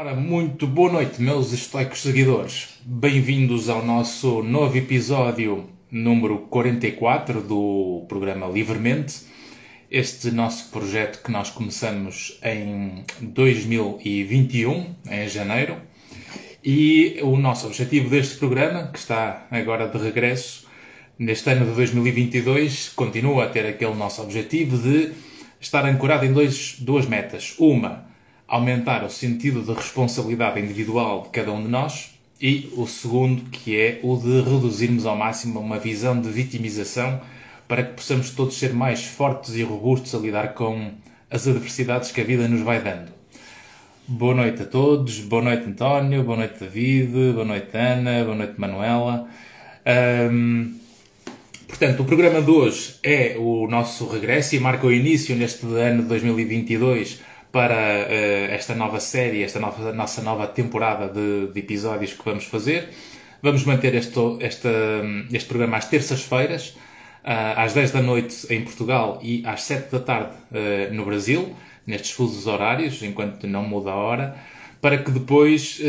Ora, muito boa noite, meus estoicos seguidores. Bem-vindos ao nosso novo episódio número 44 do programa Livremente. Este nosso projeto que nós começamos em 2021, em janeiro. E o nosso objetivo deste programa, que está agora de regresso, neste ano de 2022, continua a ter aquele nosso objetivo de estar ancorado em dois, duas metas. Uma, aumentar o sentido de responsabilidade individual de cada um de nós e o segundo, que é o de reduzirmos ao máximo uma visão de vitimização para que possamos todos ser mais fortes e robustos a lidar com as adversidades que a vida nos vai dando. Boa noite a todos, boa noite António, boa noite David, boa noite Ana, boa noite Manuela. Um, portanto, o programa de hoje é o nosso regresso e marca o início neste ano de 2022 para uh, esta nova série, esta nova, nossa nova temporada de, de, episódios que vamos fazer. Vamos manter este, este, este programa às terças-feiras, uh, às 10 da noite em Portugal e às 7 da tarde uh, no Brasil, nestes fusos horários, enquanto não muda a hora, para que depois,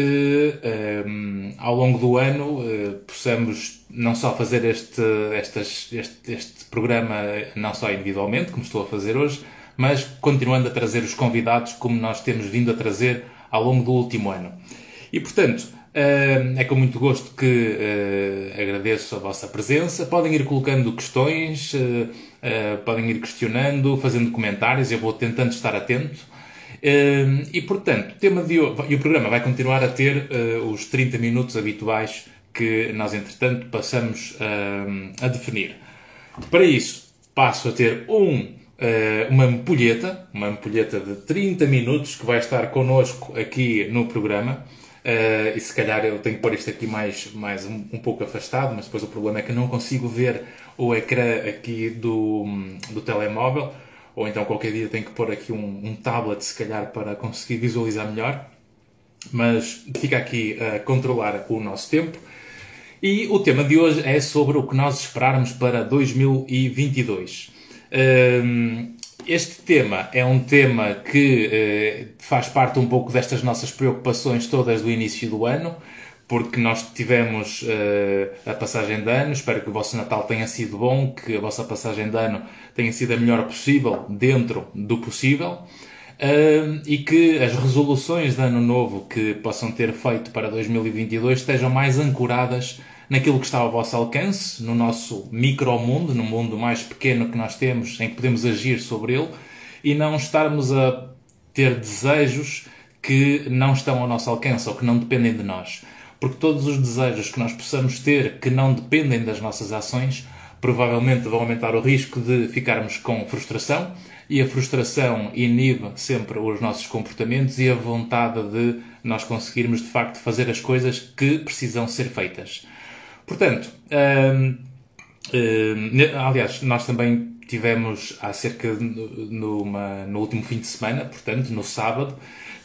um, ao longo do ano, possamos não só fazer este, este, este programa, não só individualmente, como estou a fazer hoje, mas continuando a trazer os convidados como nós temos vindo a trazer ao longo do último ano. E, portanto, eh, é com muito gosto que eh, agradeço a vossa presença. Podem ir colocando questões, eh, podem ir questionando, fazendo comentários, eu vou tentando estar atento. E, portanto, o tema de hoje, e o programa vai continuar a ter os 30 minutos habituais que nós, entretanto, passamos a definir. Para isso, passo a ter um uma ampulheta, uma ampulheta de 30 minutos que vai estar connosco aqui no programa. Uh, e se calhar eu tenho que pôr isto aqui mais, mais um, um, pouco afastado, mas depois o problema é que não consigo ver o ecrã aqui do, do telemóvel, ou então qualquer dia tenho que pôr aqui um, um tablet, se calhar, para conseguir visualizar melhor. Mas fica aqui a controlar o nosso tempo. E o tema de hoje é sobre o que nós esperarmos para 2022 este tema é um tema que eh, faz parte um pouco destas nossas preocupações todas do início do ano, porque nós tivemos uh, a passagem de ano. Espero que o vosso Natal tenha sido bom, que a vossa passagem de ano tenha sido a melhor possível, dentro do possível, uh, e que as resoluções de ano novo que possam ter feito para 2022 estejam mais ancoradas naquilo que está ao vosso alcance, no nosso micromundo, no mundo mais pequeno que nós temos, em que podemos agir sobre ele, e não estarmos a ter desejos que não estão ao nosso alcance ou que não dependem de nós. Porque todos os desejos que nós possamos ter que não dependem das nossas ações, provavelmente vão aumentar o risco de ficarmos com frustração, e a frustração inibe sempre os nossos comportamentos e a vontade de nós conseguirmos de facto fazer as coisas que precisam ser feitas. Portanto, hum, hum, aliás, nós também tivemos há cerca de numa, no último fim de semana, portanto, no sábado,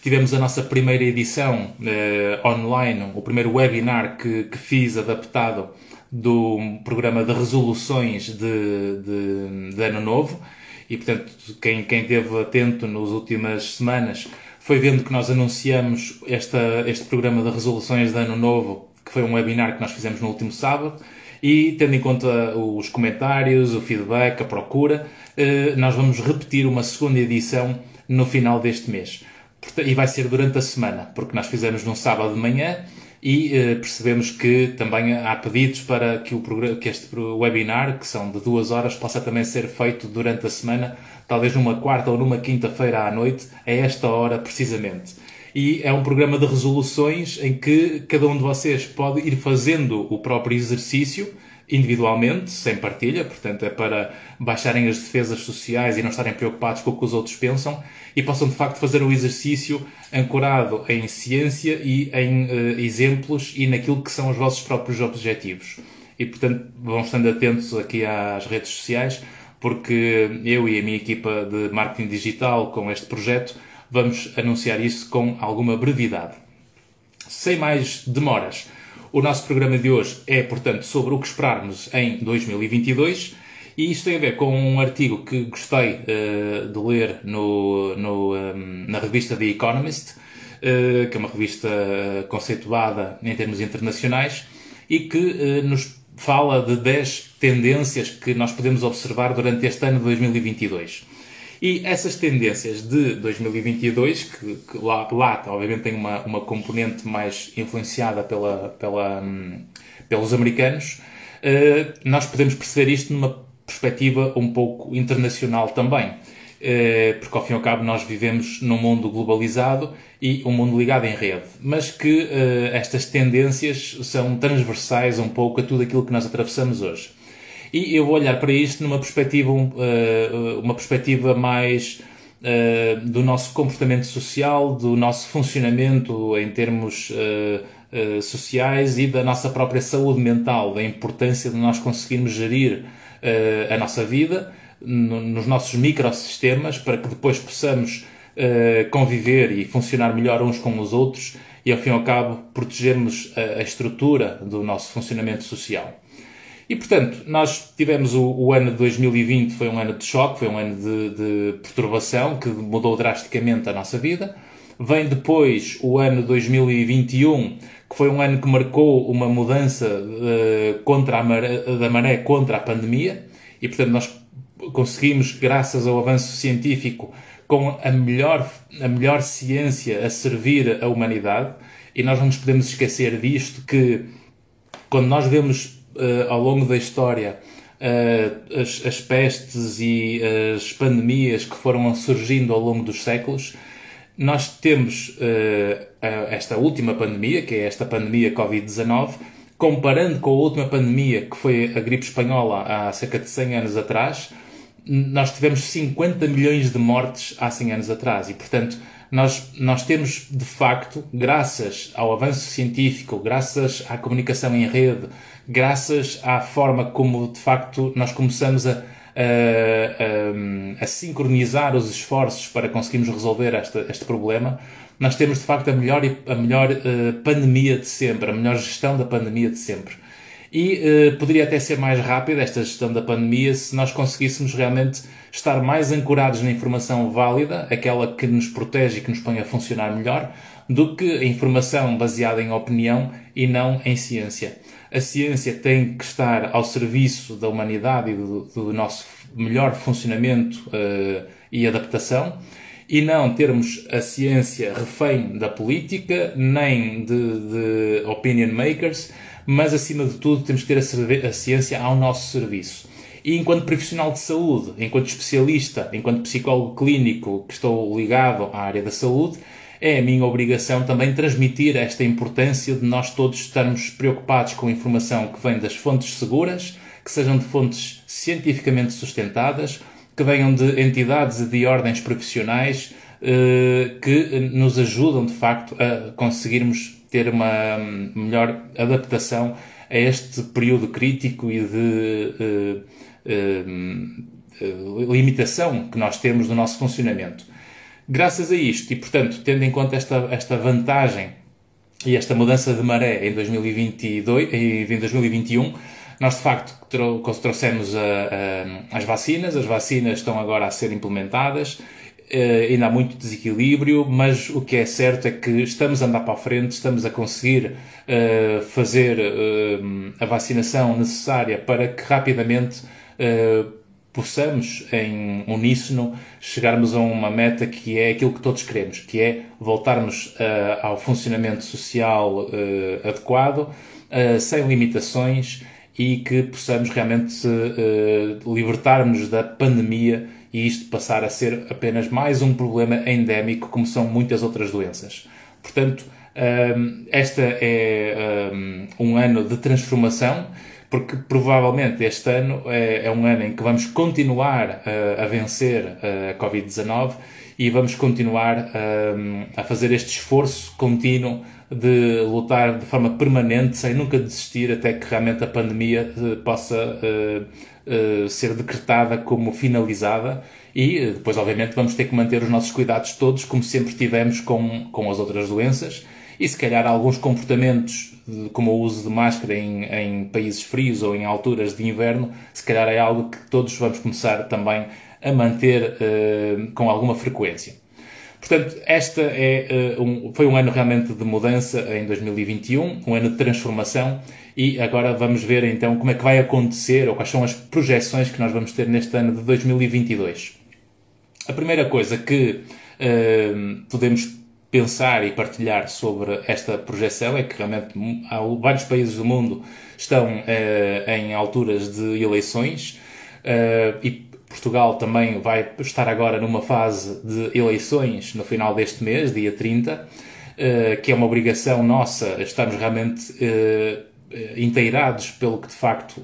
tivemos a nossa primeira edição uh, online, o primeiro webinar que, que fiz adaptado do programa de resoluções de, de, de ano novo. E, portanto, quem, quem esteve atento nas últimas semanas foi vendo que nós anunciamos esta, este programa de resoluções de ano novo foi um webinar que nós fizemos no último sábado, e tendo em conta os comentários, o feedback, a procura, eh, nós vamos repetir uma segunda edição no final deste mês. E vai ser durante a semana, porque nós fizemos num sábado de manhã e eh, percebemos que também há pedidos para que, o que este webinar, que são de duas horas, possa também ser feito durante a semana, talvez numa quarta ou numa quinta-feira à noite, a esta hora precisamente e é um programa de resoluções em que cada um de vocês pode ir fazendo o próprio exercício individualmente, sem partilha, portanto é para baixarem as defesas sociais e não estarem preocupados com o que os outros pensam e possam de facto fazer o exercício ancorado em ciência e em uh, exemplos e naquilo que são os vossos próprios objetivos. E portanto vão estando atentos aqui às redes sociais, porque eu e a minha equipa de marketing digital com este projeto vamos anunciar isso com alguma brevidade. Sem mais demoras, o nosso programa de hoje é, portanto, sobre o que esperarmos em 2022 e isto tem a ver com um artigo que gostei uh, de ler no, no, um, na revista The Economist, que é uma revista conceituada em termos internacionais e que nos fala de 10 tendências que nós podemos observar durante este ano de 2022. E essas tendências de 2022, que, que lá, lá, obviamente tem uma, uma componente mais influenciada pela, pela, um, pelos americanos, uh, nós podemos perceber isto numa perspectiva um pouco internacional também. Uh, porque ao fim e ao cabo nós vivemos num mundo globalizado e um mundo ligado em rede, mas que uh, estas tendências são transversais um pouco a tudo aquilo que nós atravessamos hoje. E eu vou olhar para isto numa perspectiva, uh, uma perspectiva mais uh, do nosso comportamento social, do nosso funcionamento em termos sociais e da nossa própria saúde mental, da importância de nós conseguirmos gerir a nossa vida no, nos nossos microsistemas para que depois possamos conviver e funcionar melhor uns com os outros e, ao fim e ao cabo, protegermos a estrutura do nosso funcionamento social. E, portanto, nós tivemos o, o, ano de 2020, foi um ano de choque, foi um ano de, de, perturbação que mudou drasticamente a nossa vida. Vem depois o ano 2021, que foi um ano que marcou uma mudança uh, contra maré, da maré contra a pandemia. E, portanto, nós conseguimos, graças ao avanço científico, com a melhor, a melhor ciência a servir a humanidade. E nós não nos podemos esquecer disto, que quando nós vemos uh, ao longo da história uh, as, as, pestes e as pandemias que foram surgindo ao longo dos séculos, nós temos uh, esta última pandemia, que é esta pandemia Covid-19, comparando com a última pandemia, que foi a gripe espanhola há cerca de 100 anos atrás, nós tivemos 50 milhões de mortes há 100 anos atrás. E, portanto, nós, nós temos, de facto, graças ao avanço científico, graças à comunicação em rede, graças à forma como de facto nós começamos a, a, a, a sincronizar os esforços para conseguirmos resolver esta, este problema, nós temos de facto a melhor, a melhor uh, pandemia de sempre, a melhor gestão da pandemia de sempre. E uh, poderia até ser mais rápida esta gestão da pandemia se nós conseguíssemos realmente estar mais ancorados na informação válida, aquela que nos protege e que nos põe a funcionar melhor, do que a informação baseada em opinião e não em ciência. A ciência tem que estar ao serviço da humanidade e do, do nosso melhor funcionamento uh, e adaptação e não termos a ciência refém da política nem de, de opinion makers, mas acima de tudo temos que ter a, a ciência ao nosso serviço. E enquanto profissional de saúde, enquanto especialista, enquanto psicólogo clínico que estou ligado à área da saúde, é a minha obrigação também transmitir esta importância de nós todos estarmos preocupados com a informação que vem das fontes seguras, que sejam de fontes cientificamente sustentadas, que venham de entidades e de ordens profissionais eh, que nos ajudam de facto a conseguirmos ter uma melhor adaptação a este período crítico e de eh, eh, limitação que nós temos do nosso funcionamento. Graças a isto, e portanto, tendo em conta esta, esta vantagem e esta mudança de maré em 2022 em 2021, nós de facto trouxemos a, a, as vacinas, as vacinas estão agora a ser implementadas, Uh, ainda há muito desequilíbrio, mas o que é certo é que estamos a andar para a frente, estamos a conseguir uh, fazer uh, a vacinação necessária para que rapidamente possamos, em uníssono, chegarmos a uma meta que é aquilo que todos queremos, que é voltarmos uh, ao funcionamento social uh, adequado, uh, sem limitações e que possamos realmente libertar-nos da pandemia e isto passar a ser apenas mais um problema endémico, como são muitas outras doenças. Portanto, esta é um ano de transformação porque provavelmente este ano é, é um ano em que vamos continuar a, a vencer a Covid-19 e vamos continuar a, a, fazer este esforço contínuo de lutar de forma permanente, sem nunca desistir, até que realmente a pandemia uh, possa uh, ser decretada como finalizada. E depois, obviamente, vamos ter que manter os nossos cuidados todos, como sempre tivemos com, com as outras doenças e se calhar alguns comportamentos, como o uso de máscara em, em países frios ou em alturas de inverno, se calhar é algo que todos vamos começar também a manter uh, com alguma frequência. Portanto, esta é, um, foi um ano realmente de mudança em 2021, um ano de transformação, e agora vamos ver então como é que vai acontecer ou quais são as projeções que nós vamos ter neste ano de 2022. A primeira coisa que uh, podemos pensar e partilhar sobre esta projeção é que realmente há vários países do mundo estão uh, em alturas de eleições uh, e Portugal também vai estar agora numa fase de eleições no final deste mês, dia 30, uh, que é uma obrigação nossa estarmos realmente inteirados pelo que de facto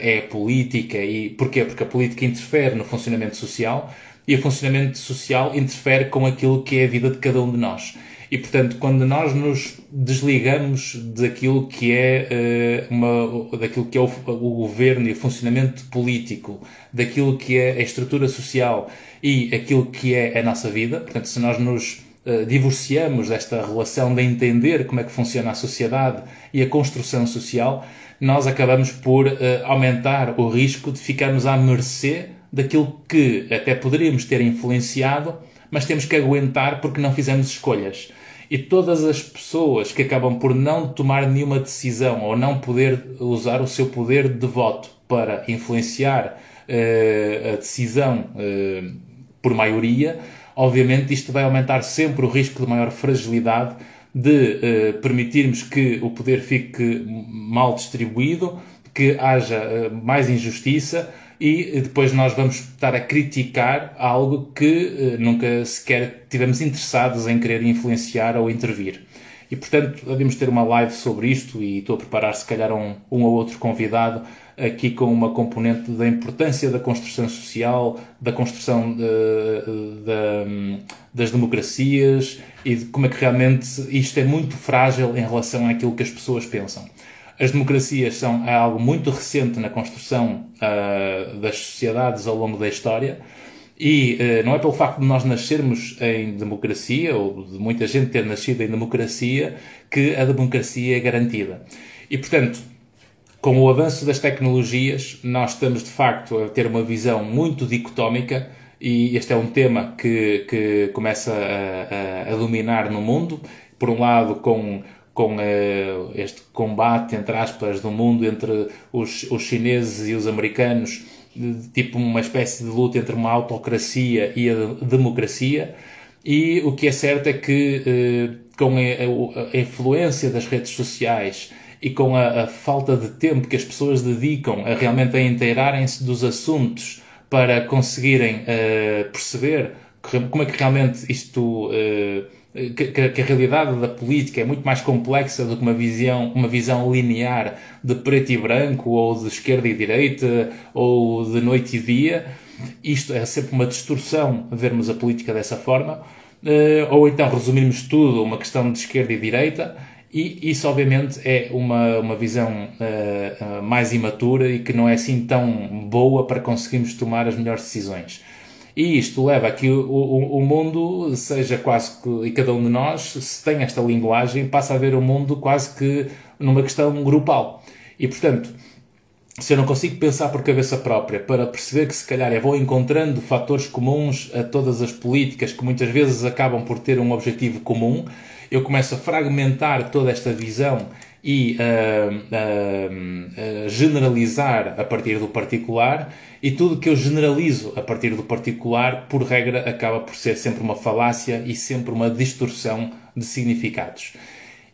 é a política e porquê? Porque a política interfere no funcionamento social e o funcionamento social interfere com aquilo que é a vida de cada um de nós. E, portanto, quando nós nos desligamos daquilo que é uh, uma, daquilo que é o, o, governo e o funcionamento político, daquilo que é a estrutura social e aquilo que é a nossa vida, portanto, se nós nos uh, divorciamos desta relação de entender como é que funciona a sociedade e a construção social, nós acabamos por uh, aumentar o risco de ficarmos à mercê daquilo que até poderíamos ter influenciado, mas temos que aguentar porque não fizemos escolhas. E todas as pessoas que acabam por não tomar nenhuma decisão ou não poder usar o seu poder de voto para influenciar uh, a decisão uh, por maioria, obviamente isto vai aumentar sempre o risco de maior fragilidade de uh, permitirmos que o poder fique mal distribuído, que haja mais injustiça e depois nós vamos estar a criticar algo que uh, nunca sequer tivemos interessados em querer influenciar ou intervir. E portanto, devemos ter uma live sobre isto e estou a preparar se calhar um, um ou outro convidado aqui com uma componente da importância da construção social, da construção de, de, das democracias e de como é que realmente isto é muito frágil em relação àquilo que as pessoas pensam. As democracias são é algo muito recente na construção uh, das sociedades ao longo da história e uh, não é pelo facto de nós nascermos em democracia ou de muita gente ter nascido em democracia que a democracia é garantida. E portanto, com o avanço das tecnologias, nós estamos de facto a ter uma visão muito dicotómica e este é um tema que, que começa a, a, a dominar no mundo. Por um lado, com com uh, este combate, entre aspas, do mundo entre os, os chineses e os americanos, de, tipo uma espécie de luta entre uma autocracia e a democracia. E o que é certo é que, uh, com a, a, influência das redes sociais e com a, a, falta de tempo que as pessoas dedicam a realmente a inteirarem-se dos assuntos para conseguirem uh, perceber como é que realmente isto que, que, a realidade da política é muito mais complexa do que uma visão, uma visão linear de preto e branco, ou de esquerda e direita, ou de noite e dia. Isto é sempre uma distorção vermos a política dessa forma. Eh, ou então resumirmos tudo uma questão de esquerda e direita. E isso, obviamente, é uma, uma visão uh, mais imatura e que não é assim tão boa para conseguirmos tomar as melhores decisões. E isto leva a que o, o, o, mundo seja quase que, e cada um de nós, se tem esta linguagem, passa a ver o mundo quase que numa questão grupal. E portanto, se eu não consigo pensar por cabeça própria para perceber que se calhar eu vou encontrando fatores comuns a todas as políticas que muitas vezes acabam por ter um objetivo comum, eu começo a fragmentar toda esta visão e uh, uh, uh, generalizar a partir do particular e tudo que eu generalizo a partir do particular, por regra, acaba por ser sempre uma falácia e sempre uma distorção de significados.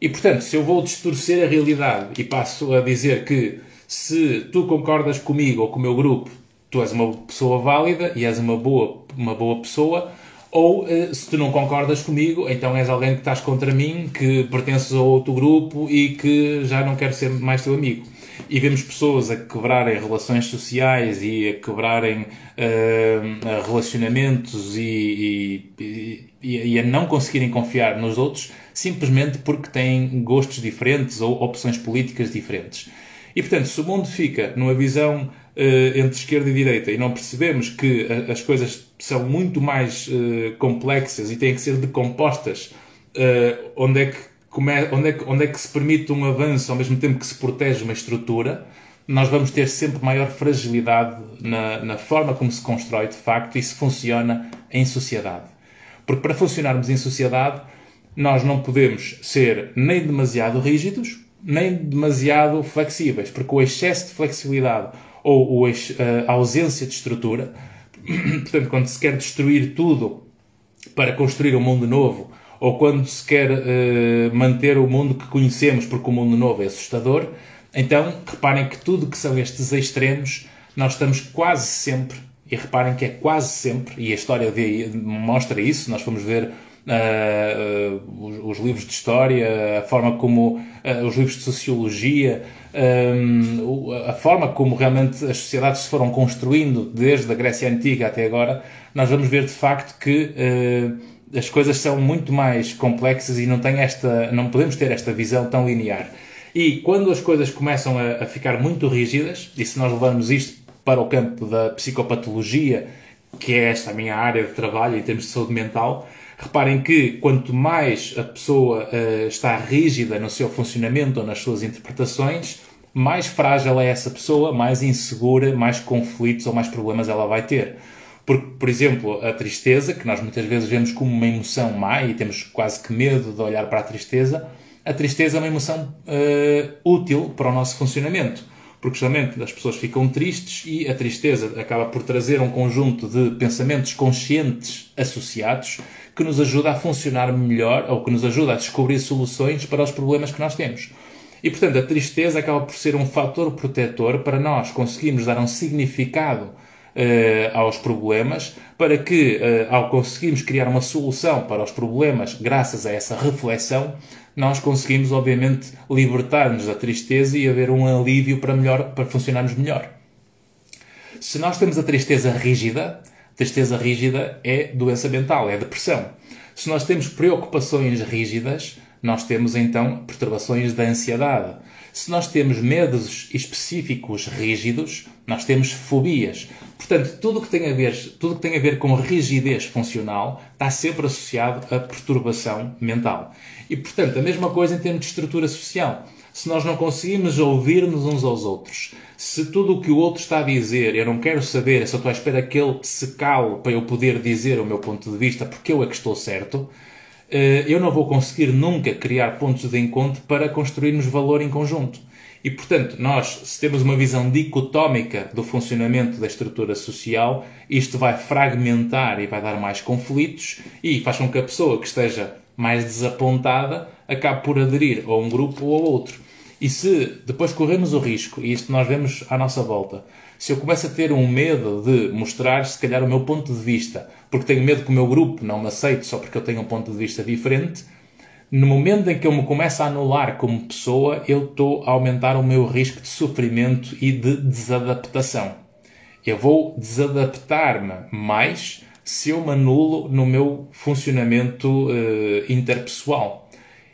E portanto, se eu vou distorcer a realidade e passo a dizer que se tu concordas comigo ou com o meu grupo, tu és uma pessoa válida e és uma boa, uma boa pessoa, ou eh, se tu não concordas comigo, então és alguém que estás contra mim, que pertences a outro grupo e que já não quero ser mais teu amigo. E vemos pessoas a quebrarem relações sociais e a quebrarem uh, relacionamentos e, e, e, e, a não conseguirem confiar nos outros simplesmente porque têm gostos diferentes ou opções políticas diferentes. E portanto, se o mundo fica numa visão uh, entre esquerda e direita e não percebemos que a, as coisas são muito mais uh, complexas e têm que ser decompostas, uh, onde, é que come, onde, é que, onde é que se permite um avanço ao mesmo tempo que se protege uma estrutura, nós vamos ter sempre maior fragilidade na, na forma como se constrói de facto e se funciona em sociedade. Porque para funcionarmos em sociedade, nós não podemos ser nem demasiado rígidos, nem demasiado flexíveis, porque o excesso de flexibilidade ou a ausência de estrutura, portanto, quando se quer destruir tudo para construir um mundo novo, ou quando se quer uh, manter o mundo que conhecemos porque o mundo novo é assustador, então reparem que tudo que são estes extremos, nós estamos quase sempre, e reparem que é quase sempre, e a história de, mostra isso, nós fomos ver Uh, uh, os, os, livros de história, a forma como uh, os livros de sociologia, um, a forma como realmente as sociedades se foram construindo desde a Grécia Antiga até agora, nós vamos ver de facto que as coisas são muito mais complexas e não, tem esta, não podemos ter esta visão tão linear. E quando as coisas começam a, a ficar muito rígidas, e se nós levarmos isto para o campo da psicopatologia, que é esta a minha área de trabalho em termos de saúde mental, reparem que quanto mais a pessoa uh, está rígida no seu funcionamento ou nas suas interpretações, mais frágil é essa pessoa, mais insegura, mais conflitos ou mais problemas ela vai ter. Porque, por exemplo, a tristeza, que nós muitas vezes vemos como uma emoção má e temos quase que medo de olhar para a tristeza, a tristeza é uma emoção uh, útil para o nosso funcionamento. Porque justamente as pessoas ficam tristes e a tristeza acaba por trazer um conjunto de pensamentos conscientes associados que nos ajuda a funcionar melhor ou que nos ajuda a descobrir soluções para os problemas que nós temos. E portanto, a tristeza acaba por ser um fator protetor para nós conseguirmos dar um significado uh, aos problemas, para que, uh, ao conseguirmos criar uma solução para os problemas, graças a essa reflexão, nós conseguimos, obviamente, libertar-nos da tristeza e haver um alívio para, melhor, para funcionarmos melhor. Se nós temos a tristeza rígida, tristeza rígida é doença mental, é depressão. Se nós temos preocupações rígidas, nós temos então perturbações da ansiedade. Se nós temos medos específicos rígidos, nós temos fobias. Portanto, tudo que tem a ver, tudo que tem a ver com rigidez funcional está sempre associado a perturbação mental. E, portanto, a mesma coisa em termos de estrutura social. Se nós não conseguimos ouvir-nos uns aos outros, se tudo o que o outro está a dizer eu não quero saber, eu só estou à espera que ele se cale para eu poder dizer o meu ponto de vista porque eu é que estou certo, eh, eu não vou conseguir nunca criar pontos de encontro para construirmos valor em conjunto. E, portanto, nós, se temos uma visão dicotómica do funcionamento da estrutura social, isto vai fragmentar e vai dar mais conflitos e faz com que a pessoa que esteja mais desapontada acabe por aderir a um grupo ou a outro. E se depois corremos o risco, e isto nós vemos à nossa volta, se eu começo a ter um medo de mostrar, se calhar, o meu ponto de vista, porque tenho medo que o meu grupo não me aceite só porque eu tenho um ponto de vista diferente, no momento em que eu me começo a anular como pessoa, eu estou a aumentar o meu risco de sofrimento e de desadaptação. Eu vou desadaptar-me mais se eu me anulo no meu funcionamento uh, interpessoal.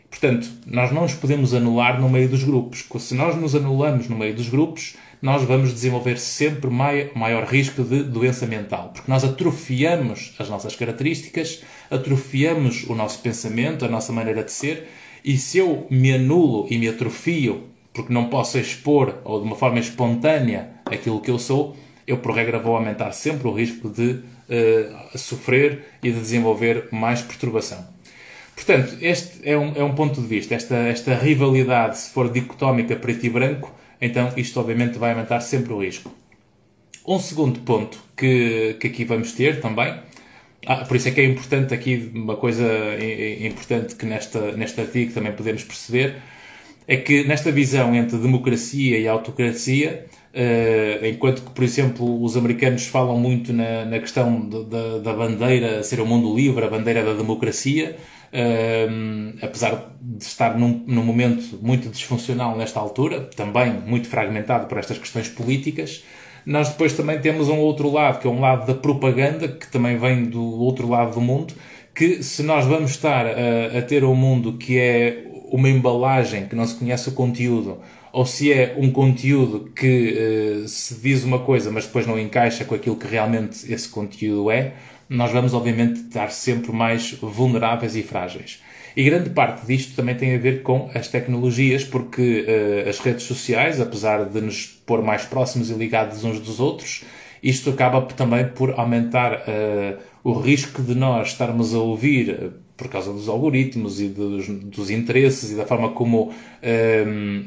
Portanto, nós não nos podemos anular no meio dos grupos. Se nós nos anulamos no meio dos grupos, nós vamos desenvolver sempre maior risco de doença mental, porque nós atrofiamos as nossas características, atrofiamos o nosso pensamento, a nossa maneira de ser, e se eu me anulo e me atrofio porque não posso expor ou de uma forma espontânea aquilo que eu sou, eu por regra vou aumentar sempre o risco de uh, sofrer e de desenvolver mais perturbação. Portanto, este é um, é um ponto de vista. Esta, esta rivalidade, se for dicotómica preto e branco, então isto obviamente vai aumentar sempre o risco. Um segundo ponto que, que aqui vamos ter também, ah, por isso é que é importante aqui, uma coisa importante que nesta, neste artigo também podemos perceber, é que nesta visão entre democracia e autocracia, uh, enquanto que, por exemplo, os americanos falam muito na, na questão de, de, da bandeira ser o um mundo livre, a bandeira da democracia, um, apesar de estar num, num momento muito disfuncional nesta altura, também muito fragmentado por estas questões políticas, nós depois também temos um outro lado, que é um lado da propaganda, que também vem do outro lado do mundo, que se nós vamos estar a, a ter um mundo que é uma embalagem, que não se conhece o conteúdo, ou se é um conteúdo que uh, se diz uma coisa, mas depois não encaixa com aquilo que realmente esse conteúdo é, nós vamos obviamente estar sempre mais vulneráveis e frágeis. E grande parte disto também tem a ver com as tecnologias, porque uh, as redes sociais, apesar de nos pôr mais próximos e ligados uns dos outros, isto acaba também por aumentar uh, o risco de nós estarmos a ouvir por causa dos algoritmos e dos, dos interesses e da forma como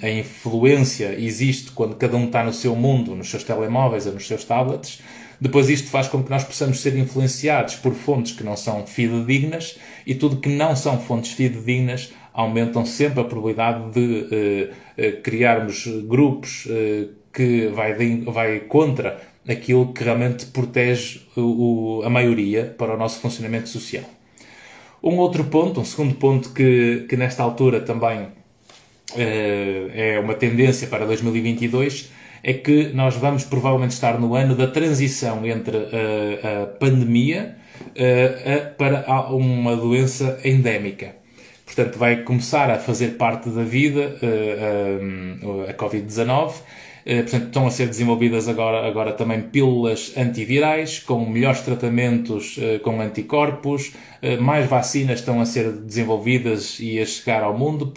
a influência existe quando cada um está no seu mundo, nos seus telemóveis ou nos seus tablets, depois isto faz com que nós possamos ser influenciados por fontes que não são fidedignas e tudo que não são fontes fidedignas aumentam sempre a probabilidade de uh, uh, criarmos grupos uh, que vai, de, vai contra aquilo que realmente protege o, a maioria para o nosso funcionamento social. Um outro ponto, um segundo ponto que, que nesta altura também é uma tendência para 2022 é que nós vamos provavelmente estar no ano da transição entre a, a pandemia a, para uma doença endémica. Portanto, vai começar a fazer parte da vida a, a Covid-19. Portanto, estão a ser desenvolvidas agora, agora também pílulas antivirais, com melhores tratamentos com anticorpos, mais vacinas estão a ser desenvolvidas e a chegar ao mundo,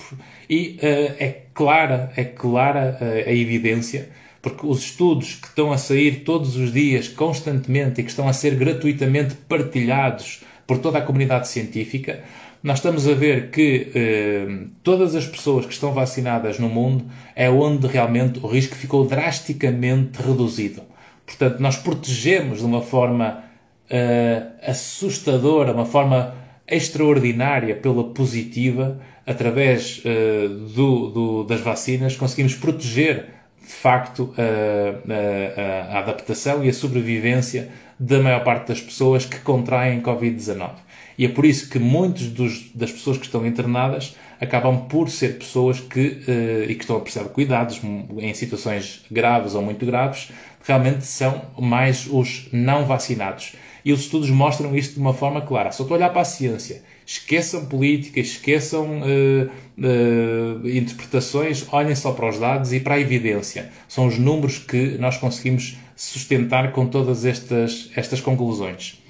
e é clara, é clara a evidência porque os estudos que estão a sair todos os dias, constantemente, e que estão a ser gratuitamente partilhados por toda a comunidade científica, nós estamos a ver que eh, todas as pessoas que estão vacinadas no mundo é onde realmente o risco ficou drasticamente reduzido. Portanto, nós protegemos de uma forma eh, assustadora, uma forma extraordinária pela positiva, através eh, do, do, das vacinas, conseguimos proteger de facto, a, a, a, adaptação e a sobrevivência da maior parte das pessoas que contraem Covid-19. E é por isso que muitas das pessoas que estão internadas acabam por ser pessoas que, uh, e que estão a precisar de cuidados em situações graves ou muito graves, realmente são mais os não vacinados. E os estudos mostram isto de uma forma clara. Só estou a olhar para a ciência esqueçam política, esqueçam uh, uh, interpretações, olhem só para os dados e para a evidência. São os números que nós conseguimos sustentar com todas estas, estas conclusões.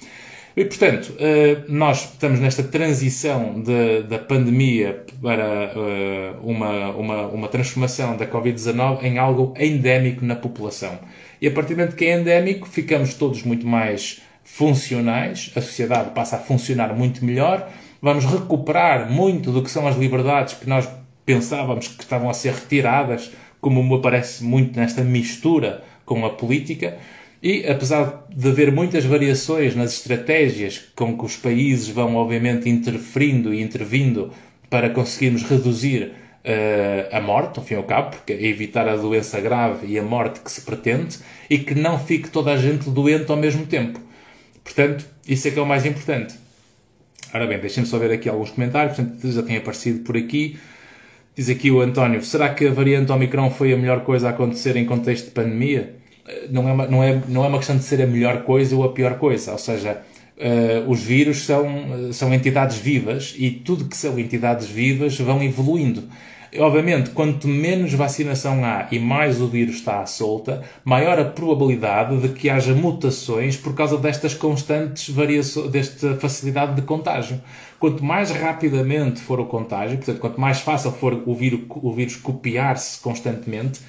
E, portanto, uh, nós estamos nesta transição de, da pandemia para uma, uma, uma transformação da Covid-19 em algo endémico na população. E a partir do momento que é endémico, ficamos todos muito mais funcionais, a sociedade passa a funcionar muito melhor, vamos recuperar muito do que são as liberdades que nós pensávamos que estavam a ser retiradas, como me parece muito nesta mistura com a política. E apesar de haver muitas variações nas estratégias com que os países vão, obviamente, interferindo e intervindo para conseguirmos reduzir uh, a morte, ao fim e ao cabo, porque é evitar a doença grave e a morte que se pretende, e que não fique toda a gente doente ao mesmo tempo. Portanto, isso é que é o mais importante. Ora bem, deixem-me só ver aqui alguns comentários, portanto, já tem aparecido por aqui. Diz aqui o António, será que a variante Omicron foi a melhor coisa a acontecer em contexto de pandemia? Eh, não é uma, não é, não é uma questão de ser a melhor coisa ou a pior coisa, ou seja, uh, os vírus são, são entidades vivas e tudo que são entidades vivas vão evoluindo. Obviamente, quanto menos vacinação há e mais o vírus está à solta, maior a probabilidade de que haja mutações por causa destas constantes variações, desta facilidade de contágio. Quanto mais rapidamente for o contágio, portanto, quanto mais fácil for o vírus, o vírus copiar-se constantemente,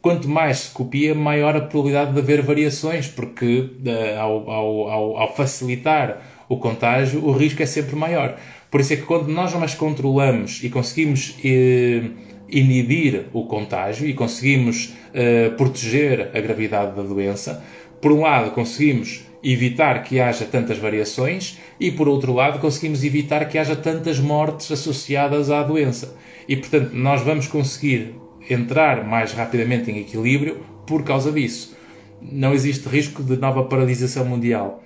quanto mais se copia, maior a probabilidade de haver variações, porque uh, ao, ao, ao, ao facilitar o contágio, o risco é sempre maior. Por isso é que quando nós mais controlamos e conseguimos eh, inibir o contágio e conseguimos eh, proteger a gravidade da doença, por um lado conseguimos evitar que haja tantas variações e por outro lado conseguimos evitar que haja tantas mortes associadas à doença. E portanto nós vamos conseguir entrar mais rapidamente em equilíbrio por causa disso. Não existe risco de nova paralisação mundial.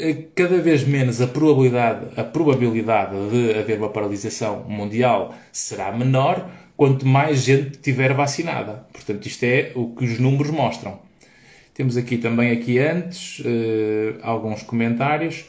Eh, cada vez menos a probabilidade, a probabilidade de haver uma paralisação mundial será menor quanto mais gente tiver vacinada. Portanto, isto é o que os números mostram. Temos aqui também aqui antes uh, alguns comentários.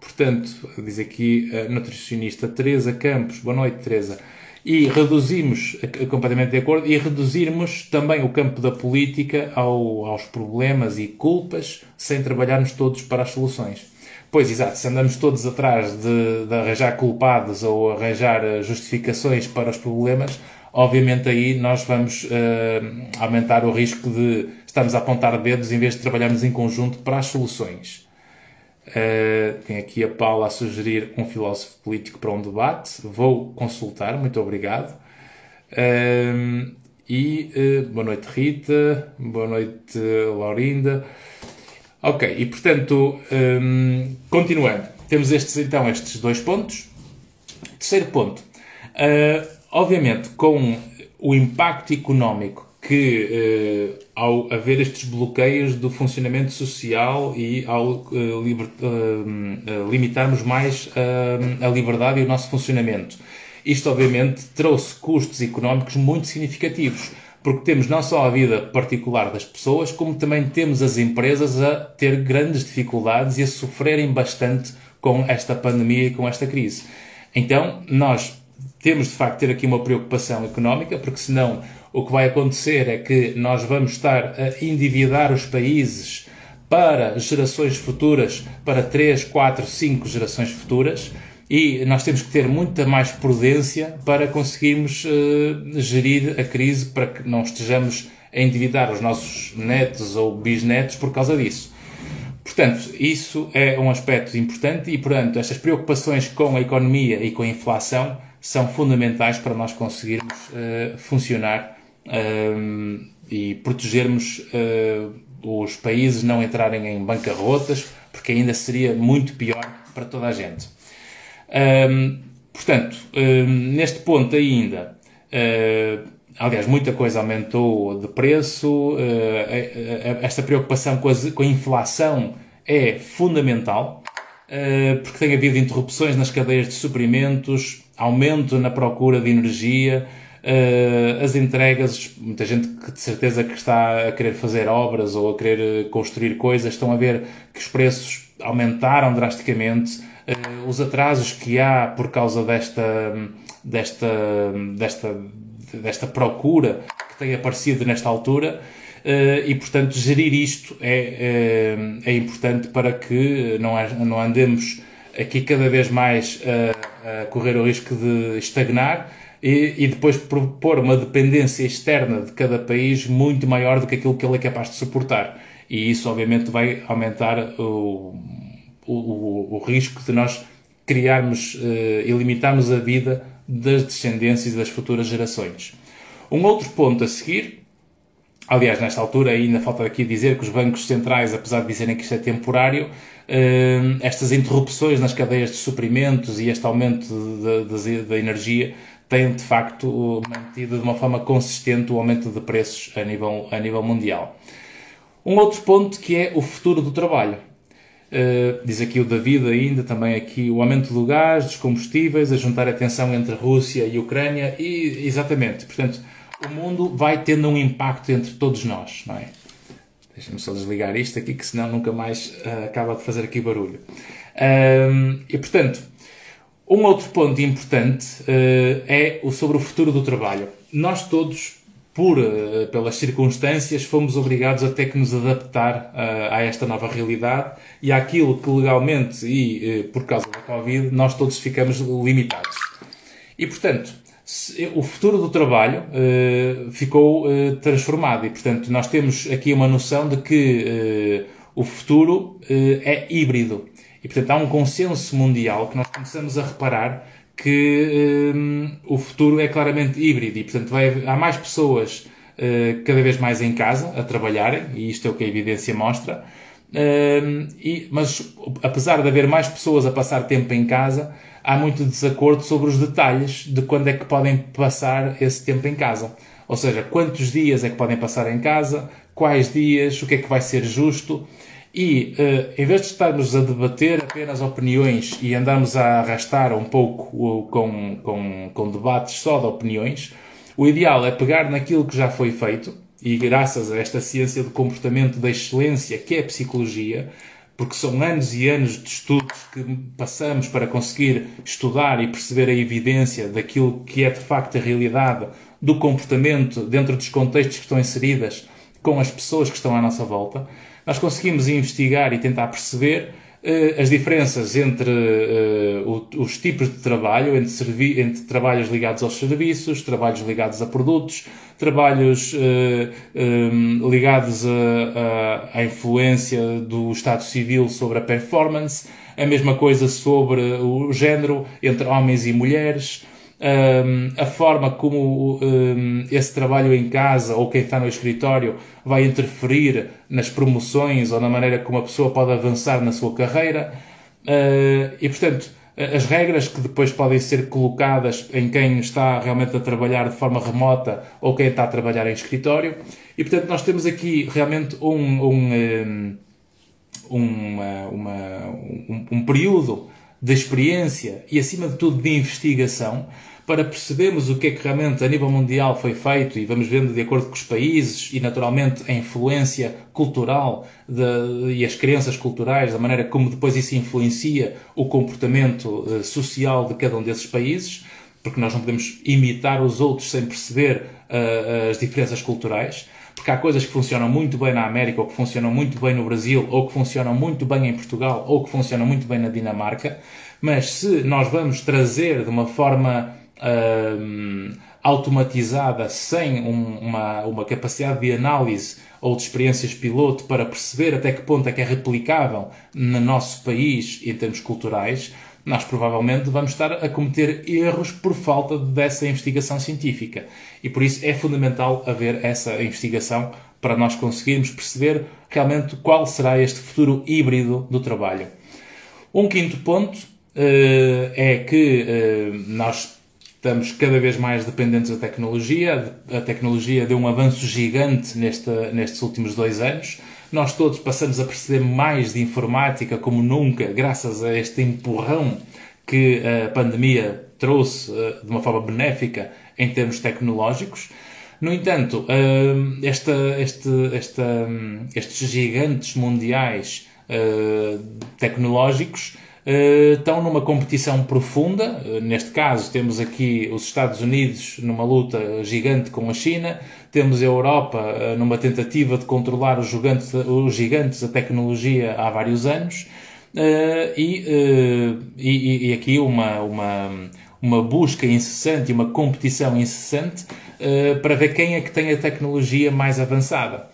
Portanto, diz aqui a nutricionista Teresa Campos. Boa noite, Teresa e reduzimos, completamente de acordo, e reduzirmos também o campo da política ao, aos problemas e culpas sem trabalharmos todos para as soluções. Pois, exato, se andamos todos atrás de, de arranjar culpados ou arranjar eh, justificações para os problemas, obviamente aí nós vamos uh, aumentar o risco de estarmos a apontar dedos em vez de trabalharmos em conjunto para as soluções. Uh, tem aqui a Paula a sugerir um filósofo político para um debate. Vou consultar, muito obrigado. Uh, e uh, boa noite, Rita. Boa noite, Laurinda. Ok, e portanto, um, continuando, temos estes então estes dois pontos. Terceiro ponto. obviamente, com o impacto económico que, eh, ao haver estes bloqueios do funcionamento social e ao eh, eh, limitarmos mais a liberdade e o nosso funcionamento, isto obviamente trouxe custos económicos muito significativos, porque temos não só a vida particular das pessoas, como também temos as empresas a ter grandes dificuldades e a sofrerem bastante com esta pandemia e com esta crise. Então, nós temos de facto ter aqui uma preocupação económica, porque senão o que vai acontecer é que nós vamos estar a endividar os países para gerações futuras, para 3, 4, 5 gerações futuras, e nós temos que ter muita mais prudência para conseguirmos uh, gerir a crise para que não estejamos a endividar os nossos netos ou bisnetos por causa disso. Portanto, isso é um aspecto importante e, portanto, estas preocupações com a economia e com a inflação são fundamentais para nós conseguirmos uh, funcionar um, e protegermos uh, os países não entrarem em bancarrotas, porque ainda seria muito pior para toda a gente. Um, portanto, um, neste ponto ainda, uh, aliás, muita coisa aumentou de preço, uh, esta preocupação com a, com a, inflação é fundamental, porque tem havido interrupções nas cadeias de suprimentos, aumento na procura de energia, Uh, as entregas, muita gente que de certeza que está a querer fazer obras ou a querer eh, construir coisas, estão a ver que os preços aumentaram drasticamente, uh, os atrasos que há por causa desta, desta, desta, desta procura que tem aparecido nesta altura. Uh, e, portanto, gerir isto é, é, é importante para que não, não andemos aqui cada vez mais a, a correr o risco de estagnar, e, e depois propor uma dependência externa de cada país muito maior do que aquilo que ele é capaz de suportar. E isso, obviamente, vai aumentar o, o, o risco de nós criarmos uh, e limitarmos a vida das descendências e das futuras gerações. Um outro ponto a seguir, aliás, nesta altura ainda falta aqui dizer que os bancos centrais, apesar de dizerem que isto é temporário, uh, estas interrupções nas cadeias de suprimentos e este aumento da energia tem de facto mantido de uma forma consistente o aumento de preços a nível, a nível mundial. Um outro ponto que é o futuro do trabalho. Uh, diz aqui o David ainda, também aqui o aumento do gás, dos combustíveis, a juntar a tensão entre Rússia e Ucrânia e, exatamente, portanto, o mundo vai tendo um impacto entre todos nós, não é? Deixa-me só desligar isto aqui, que senão nunca mais uh, acaba de fazer aqui barulho. Uh, e, portanto, um outro ponto importante uh, é o sobre o futuro do trabalho. Nós todos, por, uh, pelas circunstâncias, fomos obrigados a ter que nos adaptar uh, a esta nova realidade e àquilo que legalmente e por causa da Covid nós todos ficamos limitados. E, portanto, se, o futuro do trabalho ficou transformado e, portanto, nós temos aqui uma noção de que o futuro é híbrido. E, portanto, há um consenso mundial que nós começamos a reparar que um, o futuro é claramente híbrido e, portanto, vai, há mais pessoas uh, cada vez mais em casa a trabalharem, e isto é o que a evidência mostra, um, e, mas apesar de haver mais pessoas a passar tempo em casa, há muito desacordo sobre os detalhes de quando é que podem passar esse tempo em casa. Ou seja, quantos dias é que podem passar em casa, quais dias, o que é que vai ser justo. E, uh, em vez de estarmos a debater apenas opiniões e andarmos a arrastar um pouco com, com, com debates só de opiniões, o ideal é pegar naquilo que já foi feito e, graças a esta ciência do comportamento da excelência que é a psicologia, porque são anos e anos de estudos que passamos para conseguir estudar e perceber a evidência daquilo que é de facto a realidade do comportamento dentro dos contextos que estão inseridas com as pessoas que estão à nossa volta nós conseguimos investigar e tentar perceber as diferenças entre os tipos de trabalho, entre, entre trabalhos ligados aos serviços, trabalhos ligados a produtos, trabalhos ligados à influência do Estado Civil sobre a performance, a mesma coisa sobre o género entre homens e mulheres, um, a forma como um, esse trabalho em casa ou quem está no escritório vai interferir nas promoções ou na maneira como a pessoa pode avançar na sua carreira. Uh, e, portanto, as regras que depois podem ser colocadas em quem está realmente a trabalhar de forma remota ou quem está a trabalhar em escritório. E, portanto, nós temos aqui realmente um, um, uma, uma, um, um período de experiência e, acima de tudo, de investigação para percebermos o que é que realmente a nível mundial foi feito e vamos vendo de acordo com os países e, naturalmente, a influência cultural de, e as crenças culturais, da maneira como depois isso influencia o comportamento uh, social de cada um desses países, porque nós não podemos imitar os outros sem perceber uh, as diferenças culturais porque há coisas que funcionam muito bem na América, ou que funcionam muito bem no Brasil, ou que funcionam muito bem em Portugal, ou que funcionam muito bem na Dinamarca, mas se nós vamos trazer de uma forma uh, automatizada, sem um, uma, uma capacidade de análise ou de experiências piloto para perceber até que ponto é que é replicável no nosso país em termos culturais, nós provavelmente vamos estar a cometer erros por falta dessa investigação científica. E por isso é fundamental haver essa investigação para nós conseguirmos perceber realmente qual será este futuro híbrido do trabalho. Um quinto ponto uh, é que uh, nós estamos cada vez mais dependentes da tecnologia. A tecnologia deu um avanço gigante neste, nestes últimos dois anos. Nós todos passamos a perceber mais de informática como nunca, graças a este empurrão que a pandemia trouxe eh, de uma forma benéfica em termos tecnológicos. No entanto, eh, esta, este, esta, estes gigantes mundiais eh, tecnológicos estão numa competição profunda. Uh, neste caso, temos aqui os Estados Unidos numa luta gigante com a China, temos a Europa uh, numa tentativa de controlar os gigantes, os gigantes da tecnologia há vários anos. E, e, e, aqui uma, uma, uma busca incessante e uma competição incessante para ver quem é que tem a tecnologia mais avançada.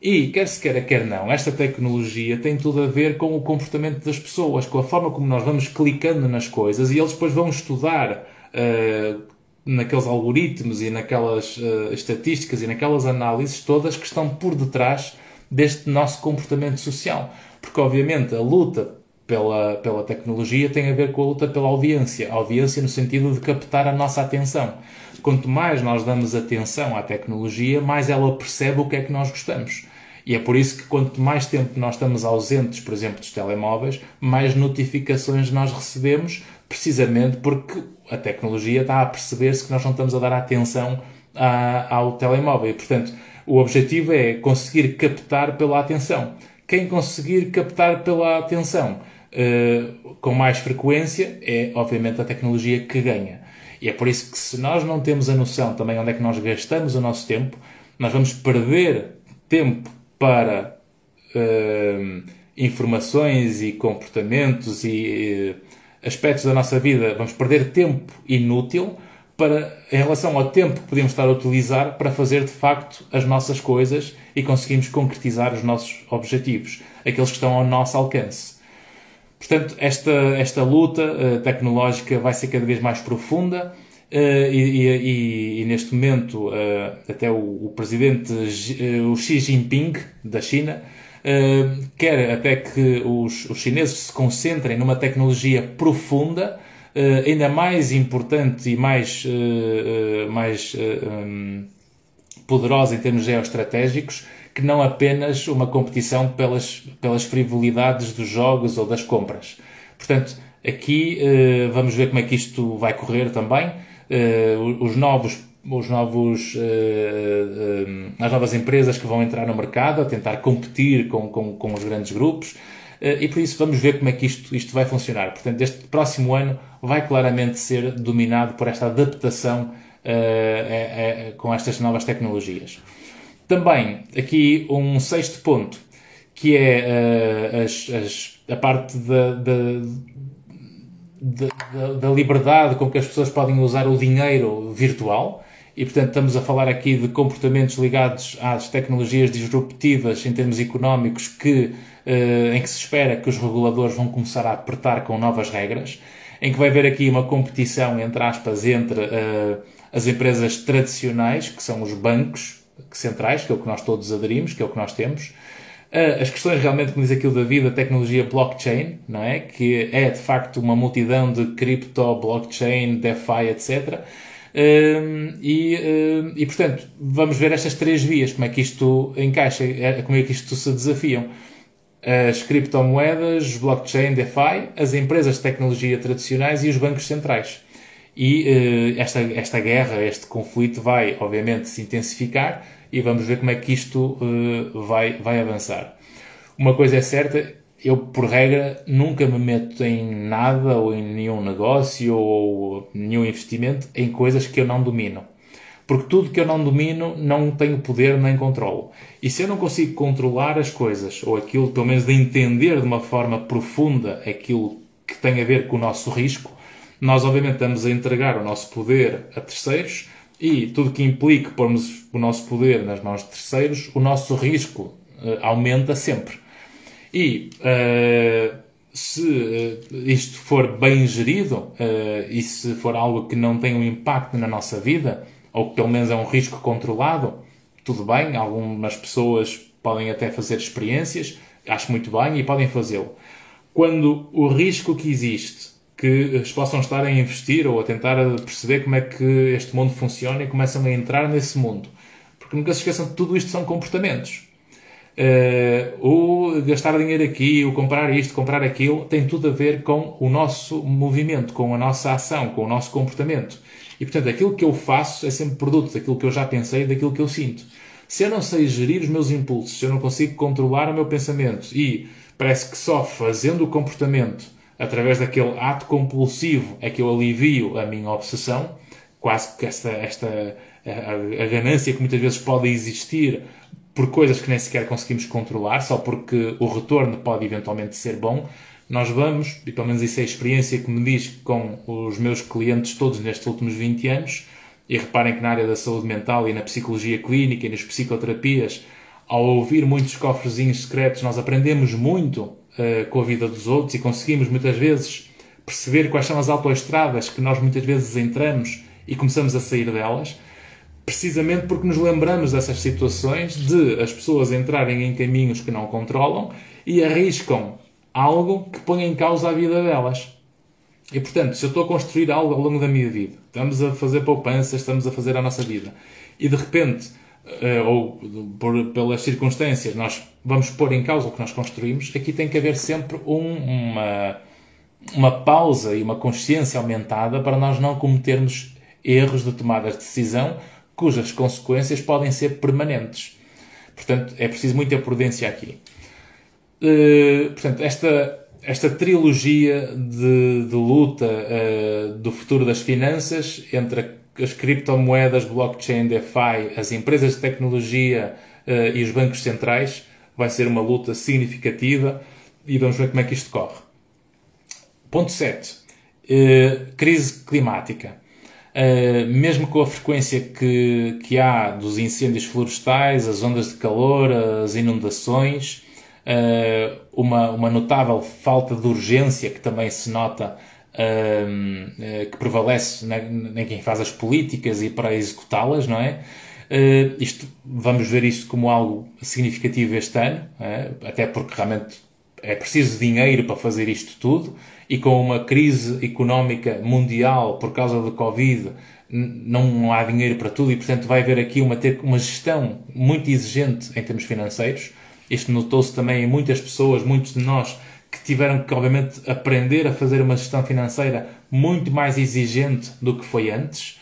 E, quer se queira, quer não, esta tecnologia tem tudo a ver com o comportamento das pessoas, com a forma como nós vamos clicando nas coisas e eles depois vão estudar uh, naqueles algoritmos e naquelas uh, estatísticas e naquelas análises todas que estão por detrás deste nosso comportamento social. Porque, obviamente, a luta pela, pela tecnologia tem a ver com a luta pela audiência. A audiência no sentido de captar a nossa atenção. Quanto mais nós damos atenção à tecnologia, mais ela percebe o que é que nós gostamos. E é por isso que quanto mais tempo nós estamos ausentes, por exemplo, dos telemóveis, mais notificações nós recebemos, precisamente porque a tecnologia está a perceber-se que nós não estamos a dar atenção a, ao telemóvel. E, portanto, o objetivo é conseguir captar pela atenção. Quem conseguir captar pela atenção uh, com mais frequência é, obviamente, a tecnologia que ganha. E é por isso que, se nós não temos a noção também onde é que nós gastamos o nosso tempo, nós vamos perder tempo para uh, informações e comportamentos e uh, aspectos da nossa vida, vamos perder tempo inútil para, em relação ao tempo que podemos estar a utilizar para fazer de facto as nossas coisas e conseguirmos concretizar os nossos objetivos, aqueles que estão ao nosso alcance. Portanto, esta, esta luta uh, tecnológica vai ser cada vez mais profunda uh, e, e, e, neste momento uh, até o, o presidente o Xi Jinping da China quer até que os, os chineses se concentrem numa tecnologia profunda ainda mais importante e mais, mais um, poderosa em termos geoestratégicos que não apenas uma competição pelas, pelas frivolidades dos jogos ou das compras. Portanto, aqui uh, vamos ver como é que isto vai correr também. Uh, os novos os novos, uh, uh, as novas empresas que vão entrar no mercado a tentar competir com, com, com os grandes grupos e por isso vamos ver como é que isto, isto vai funcionar. Portanto, este próximo ano vai claramente ser dominado por esta adaptação com estas novas tecnologias. Também aqui um sexto ponto, que é as, as, a parte da, da, da, da, liberdade com que as pessoas podem usar o dinheiro virtual. E, portanto, estamos a falar aqui de comportamentos ligados às tecnologias disruptivas em termos económicos que, uh, em que se espera que os reguladores vão começar a apertar com novas regras, em que vai haver aqui uma competição, entre aspas, entre uh, as empresas tradicionais, que são os bancos centrais, que é o que nós todos aderimos, que é o que nós temos, as questões realmente, como diz aquilo da vida, tecnologia blockchain, não é? Que é de facto uma multidão de cripto, blockchain, DeFi, etc. Uh, e, uh, e portanto, vamos ver estas três vias, como é que isto encaixa, é, como é que isto se desafiam. As criptomoedas, blockchain, DeFi, as empresas de tecnologia tradicionais e os bancos centrais. E uh, esta, esta guerra, este conflito vai, obviamente, se intensificar e vamos ver como é que isto uh, vai, vai avançar. Uma coisa é certa, eu, por regra, nunca me meto em nada ou em nenhum negócio ou nenhum investimento em coisas que eu não domino. Porque tudo que eu não domino não tenho poder nem controlo. E se eu não consigo controlar as coisas, ou aquilo, pelo menos de entender de uma forma profunda aquilo que tem a ver com o nosso risco, nós, obviamente, estamos a entregar o nosso poder a terceiros e tudo que implique pormos o nosso poder nas mãos de terceiros, o nosso risco uh, aumenta sempre. E uh, se uh, isto for bem gerido e se for algo que não tem um impacto na nossa vida, ou que pelo menos é um risco controlado, tudo bem, algumas pessoas podem até fazer experiências, acho muito bem e podem fazê-lo. Quando o risco que existe que possam estar a investir ou a tentar perceber como é que este mundo funciona e começam a entrar nesse mundo. Porque nunca se esqueçam que tudo isto são comportamentos. Uh, o gastar dinheiro aqui, o comprar isto, comprar aquilo, tem tudo a ver com o nosso movimento, com a nossa ação, com o nosso comportamento. E portanto, aquilo que eu faço é sempre produto daquilo que eu já pensei daquilo que eu sinto. Se eu não sei gerir os meus impulsos, se eu não consigo controlar o meu pensamento e parece que só fazendo o comportamento através daquele ato compulsivo é que eu alivio a minha obsessão, quase que esta, esta a, a ganância que muitas vezes pode existir por coisas que nem sequer conseguimos controlar, só porque o retorno pode eventualmente ser bom, nós vamos, e pelo menos isso é a experiência que me diz com os meus clientes todos nestes últimos 20 anos, e reparem que na área da saúde mental e na psicologia clínica e nas psicoterapias, ao ouvir muitos cofrezinhos secretos, nós aprendemos muito uh, com a vida dos outros e conseguimos muitas vezes perceber quais são as autoestradas que nós muitas vezes entramos e começamos a sair delas, precisamente porque nos lembramos dessas situações de as pessoas entrarem em caminhos que não controlam e arriscam algo que põe em causa a vida delas. E portanto, se eu estou a construir algo ao longo da minha vida, estamos a fazer poupanças, estamos a fazer a nossa vida, e de repente ou por, pelas circunstâncias, nós vamos pôr em causa o que nós construímos, aqui tem que haver sempre um, uma, uma pausa e uma consciência aumentada para nós não cometermos erros de tomada de decisão cujas consequências podem ser permanentes. Portanto, é preciso muita prudência aqui. Uh, portanto, esta, esta trilogia de, de luta uh, do futuro das finanças entre a as criptomoedas, blockchain, DeFi, as empresas de tecnologia uh, e os bancos centrais, vai ser uma luta significativa e vamos ver como é que isto corre. Ponto 7. Uh, eh, crise climática. Uh, mesmo com a frequência que, que há dos incêndios florestais, as ondas de calor, as inundações, uma, uma notável falta de urgência que também se nota que prevalece em quem faz as políticas e para executá-las, não é? Uh, isto, vamos ver isto como algo significativo este ano, é? até porque realmente é preciso dinheiro para fazer isto tudo e com uma crise económica mundial por causa do Covid não há dinheiro para tudo e portanto vai haver aqui uma, ter uma gestão muito exigente em termos financeiros. Isto notou-se também em muitas pessoas, muitos de nós que tiveram que, obviamente, aprender a fazer uma gestão financeira muito mais exigente do que foi antes.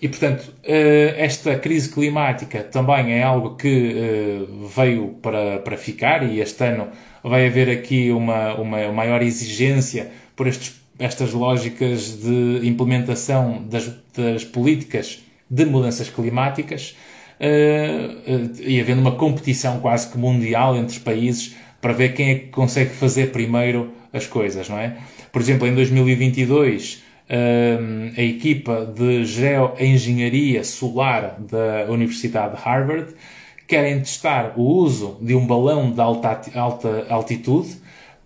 E, portanto, eh, esta crise climática também é algo que eh, veio para, para ficar e este ano vai haver aqui uma, uma maior exigência por estes, estas lógicas de implementação das, das políticas de mudanças climáticas uh, e havendo uma competição quase que mundial entre países para ver quem é que consegue fazer primeiro as coisas, não é? Por exemplo, em 2022, hum, a equipa de Geoengenharia Solar da Universidade de Harvard querem testar o uso de um balão de alta, alta altitude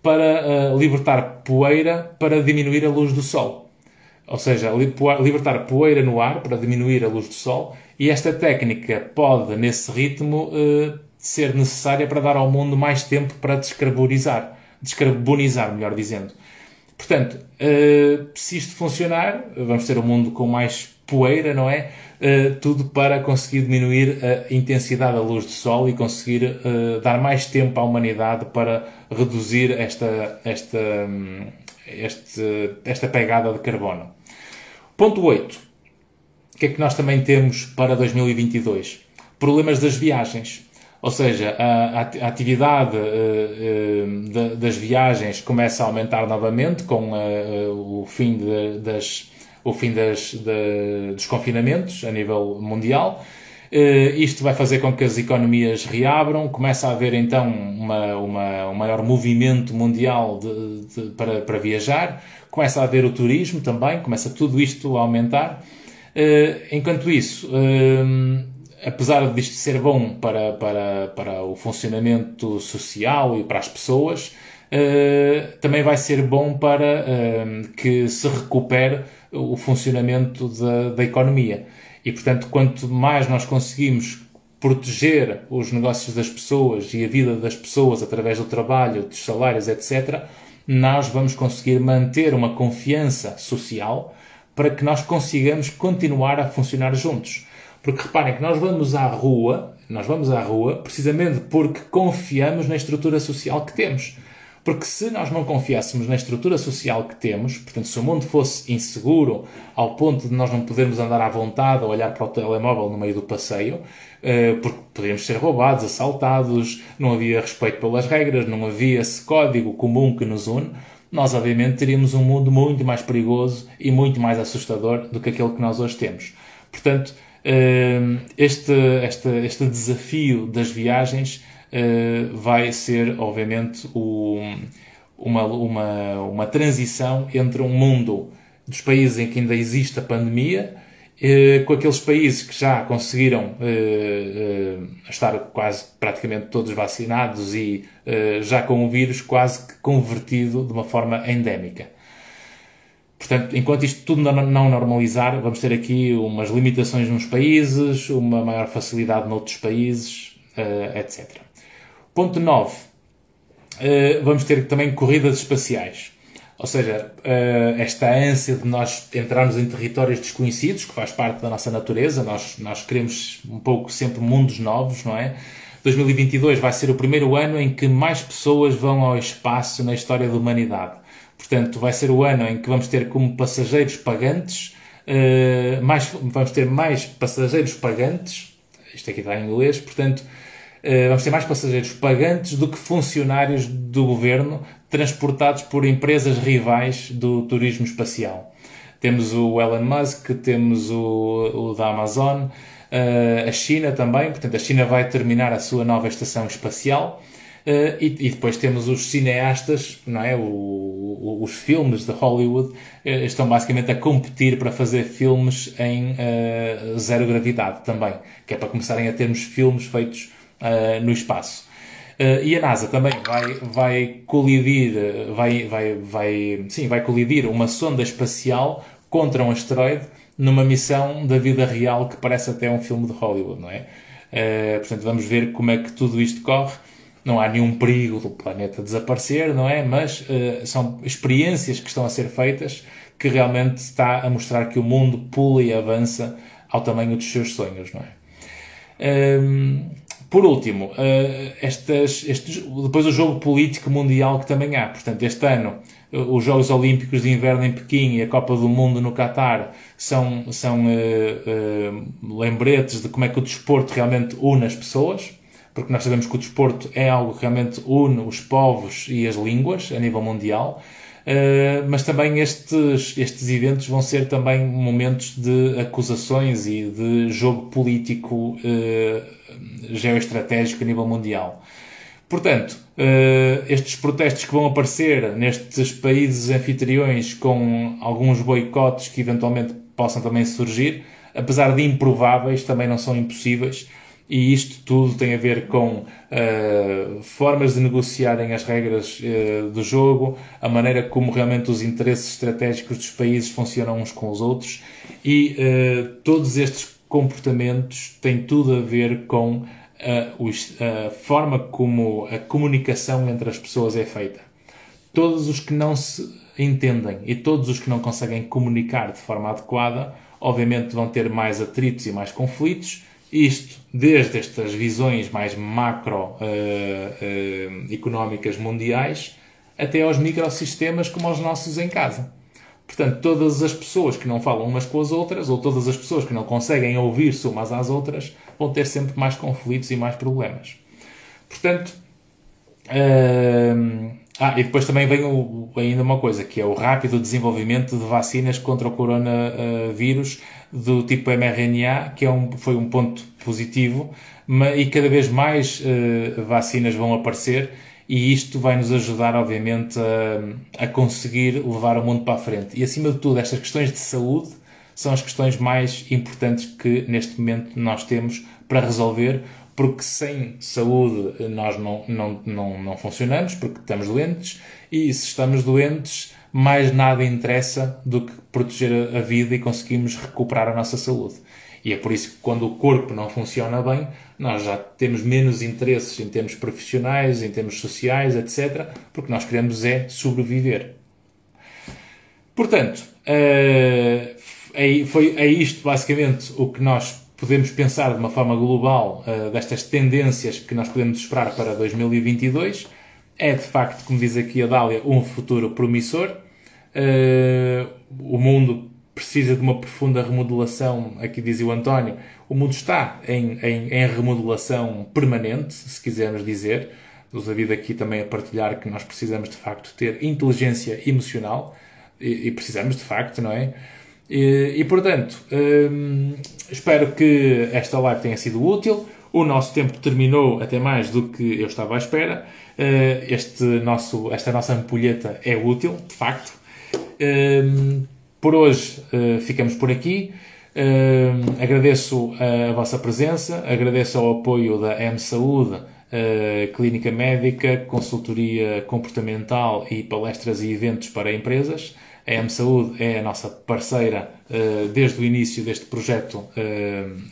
para uh, libertar poeira para diminuir a luz do sol. Ou seja, libertar poeira no ar para diminuir a luz do sol. E esta técnica pode, nesse ritmo, uh, ser necessária para dar ao mundo mais tempo para descarbonizar. Descarbonizar, melhor dizendo. Portanto, uh, se isto funcionar, vamos ter um mundo com mais poeira, não é? Uh, tudo para conseguir diminuir a intensidade da luz do Sol e conseguir uh, dar mais tempo à humanidade para reduzir esta, esta, um, este, esta pegada de carbono. Ponto 8. O que é que nós também temos para 2022? Problemas das viagens. Ou seja, a, a atividade uh, das viagens começa a aumentar novamente com o fim de, das o fim das, de, dos confinamentos a nível mundial. Uh, isto vai fazer com que as economias reabram, começa a haver então uma, uma, um maior movimento mundial de, de, para, para viajar, começa a haver o turismo também, começa tudo isto a aumentar. Uh, enquanto isso, uh, apesar disto ser bom para, para, para o funcionamento social e para as pessoas, também vai ser bom para que se recupere o funcionamento da, da economia. E, portanto, quanto mais nós conseguimos proteger os negócios das pessoas e a vida das pessoas através do trabalho, dos salários, etc., nós vamos conseguir manter uma confiança social para que nós consigamos continuar a funcionar juntos. Porque reparem que nós vamos à rua, nós vamos à rua precisamente porque confiamos na estrutura social que temos. Porque se nós não confiássemos na estrutura social que temos, portanto, se o mundo fosse inseguro ao ponto de nós não podermos andar à vontade ou olhar para o telemóvel no meio do passeio, eh, porque poderíamos ser roubados, assaltados, não havia respeito pelas regras, não havia esse código comum que nos une, nós obviamente teríamos um mundo muito mais perigoso e muito mais assustador do que aquele que nós hoje temos. Portanto, este, este, este desafio das viagens uh, vai ser, obviamente, o, uma, uma, uma transição entre um mundo dos países em que ainda existe a pandemia, uh, com aqueles países que já conseguiram uh, estar quase praticamente todos vacinados e já com o vírus quase que convertido de uma forma endémica. Portanto, enquanto isto tudo não normalizar, vamos ter aqui umas limitações nos países, uma maior facilidade noutros países, etc. Ponto 9. Uh, eh, vamos ter também corridas espaciais. Ou seja, uh, esta ânsia de nós entrarmos em territórios desconhecidos, que faz parte da nossa natureza, nós, nós queremos um pouco sempre mundos novos, não é? 2022 vai ser o primeiro ano em que mais pessoas vão ao espaço na história da humanidade. Portanto, vai ser o ano em que vamos ter como passageiros pagantes, uh, mais, vamos ter mais passageiros pagantes, isto aqui está em inglês, portanto, eh, vamos ter mais passageiros pagantes do que funcionários do governo transportados por empresas rivais do turismo espacial. Temos o Elon Musk, temos o, o da Amazon, uh, a China também, portanto a China vai terminar a sua nova estação espacial. Uh, e, e, depois temos os cineastas, não é? O, o, os filmes de Hollywood uh, estão basicamente a competir para fazer filmes em uh, zero gravidade também, que é para começarem a termos filmes feitos no espaço. E a NASA também vai, vai colidir, vai, vai, vai, sim, vai colidir uma sonda espacial contra um asteroide numa missão da vida real que parece até um filme de Hollywood, não é? Portanto, vamos ver como é que tudo isto corre. Não há nenhum perigo do planeta desaparecer, não é? Mas uh, são experiências que estão a ser feitas que realmente está a mostrar que o mundo pula e avança ao tamanho dos seus sonhos, não é? Um, por último, uh, estas, estes, depois o jogo político mundial que também há. Portanto, este ano, uh, os Jogos Olímpicos de Inverno em Pequim e a Copa do Mundo no Qatar são, são uh, lembretes de como é que o desporto realmente une as pessoas. Porque nós sabemos que o desporto é algo que realmente une os povos e as línguas a nível mundial. Uh, mas também estes, estes eventos vão ser também momentos de acusações e de jogo político uh, geoestratégico a nível mundial. Portanto, uh, estes protestos que vão aparecer nestes países anfitriões com alguns boicotes que eventualmente possam também surgir, apesar de improváveis, também não são impossíveis. E isto tudo tem a ver com uh, formas de negociarem as regras uh, do jogo, a maneira como realmente os interesses estratégicos dos países funcionam uns com os outros, e todos estes comportamentos têm tudo a ver com a forma como a comunicação entre as pessoas é feita. Todos os que não se entendem e todos os que não conseguem comunicar de forma adequada, obviamente vão ter mais atritos e mais conflitos. Isto desde estas visões mais macro uh, uh, económicas mundiais até aos microsistemas como os nossos em casa. Portanto, todas as pessoas que não falam umas com as outras, ou todas as pessoas que não conseguem ouvir-se umas às outras, vão ter sempre mais conflitos e mais problemas. Portanto, uh, ah, e depois também vem o, ainda uma coisa, que é o rápido desenvolvimento de vacinas contra o coronavírus do tipo mRNA, que é um, foi um ponto positivo, mas, e cada vez mais uh, vacinas vão aparecer e isto vai nos ajudar, obviamente, a, a, conseguir levar o mundo para a frente. E acima de tudo, estas questões de saúde são as questões mais importantes que neste momento nós temos para resolver, porque sem saúde nós não, não, não, não funcionamos, porque estamos doentes, e se estamos doentes, mais nada interessa do que proteger a vida e conseguimos recuperar a nossa saúde. E é por isso que quando o corpo não funciona bem, nós já temos menos interesses em termos profissionais, em termos sociais, etc., porque nós queremos é sobreviver. Portanto, é, foi, é isto basicamente o que nós podemos pensar de uma forma global uh, destas tendências que nós podemos esperar para 2022. É de facto, como diz aqui a Dália, um futuro promissor. Uh, o mundo precisa de uma profunda remodelação, aqui dizia o António, o mundo está em, em, em remodelação permanente, se quisermos dizer. O David aqui também a partilhar que nós precisamos de facto ter inteligência emocional e, e precisamos de facto, não é? E, e portanto, hum, espero que esta live tenha sido útil. O nosso tempo terminou até mais do que eu estava à espera. Uh, este nosso, esta nossa ampulheta é útil, de facto. Um, por hoje uh, ficamos por aqui. Uh, agradeço a vossa presença, agradeço ao apoio da M Saúde, uh, Clínica Médica, Consultoria Comportamental e palestras e eventos para empresas. A M Saúde é a nossa parceira desde o início deste projeto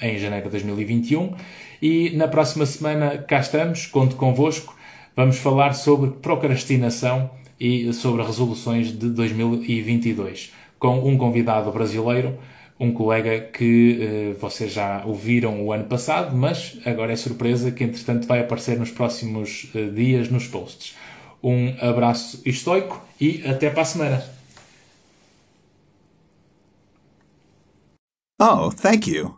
em janeiro de 2021 e na próxima semana cá estamos, conto convosco. Vamos falar sobre procrastinação e sobre resoluções de 2022 com um convidado brasileiro, um colega que uh, vocês já ouviram o ano passado, mas agora é surpresa que entretanto vai aparecer nos próximos uh, dias nos posts. Um abraço estoico e até para a semana. Oh, thank you.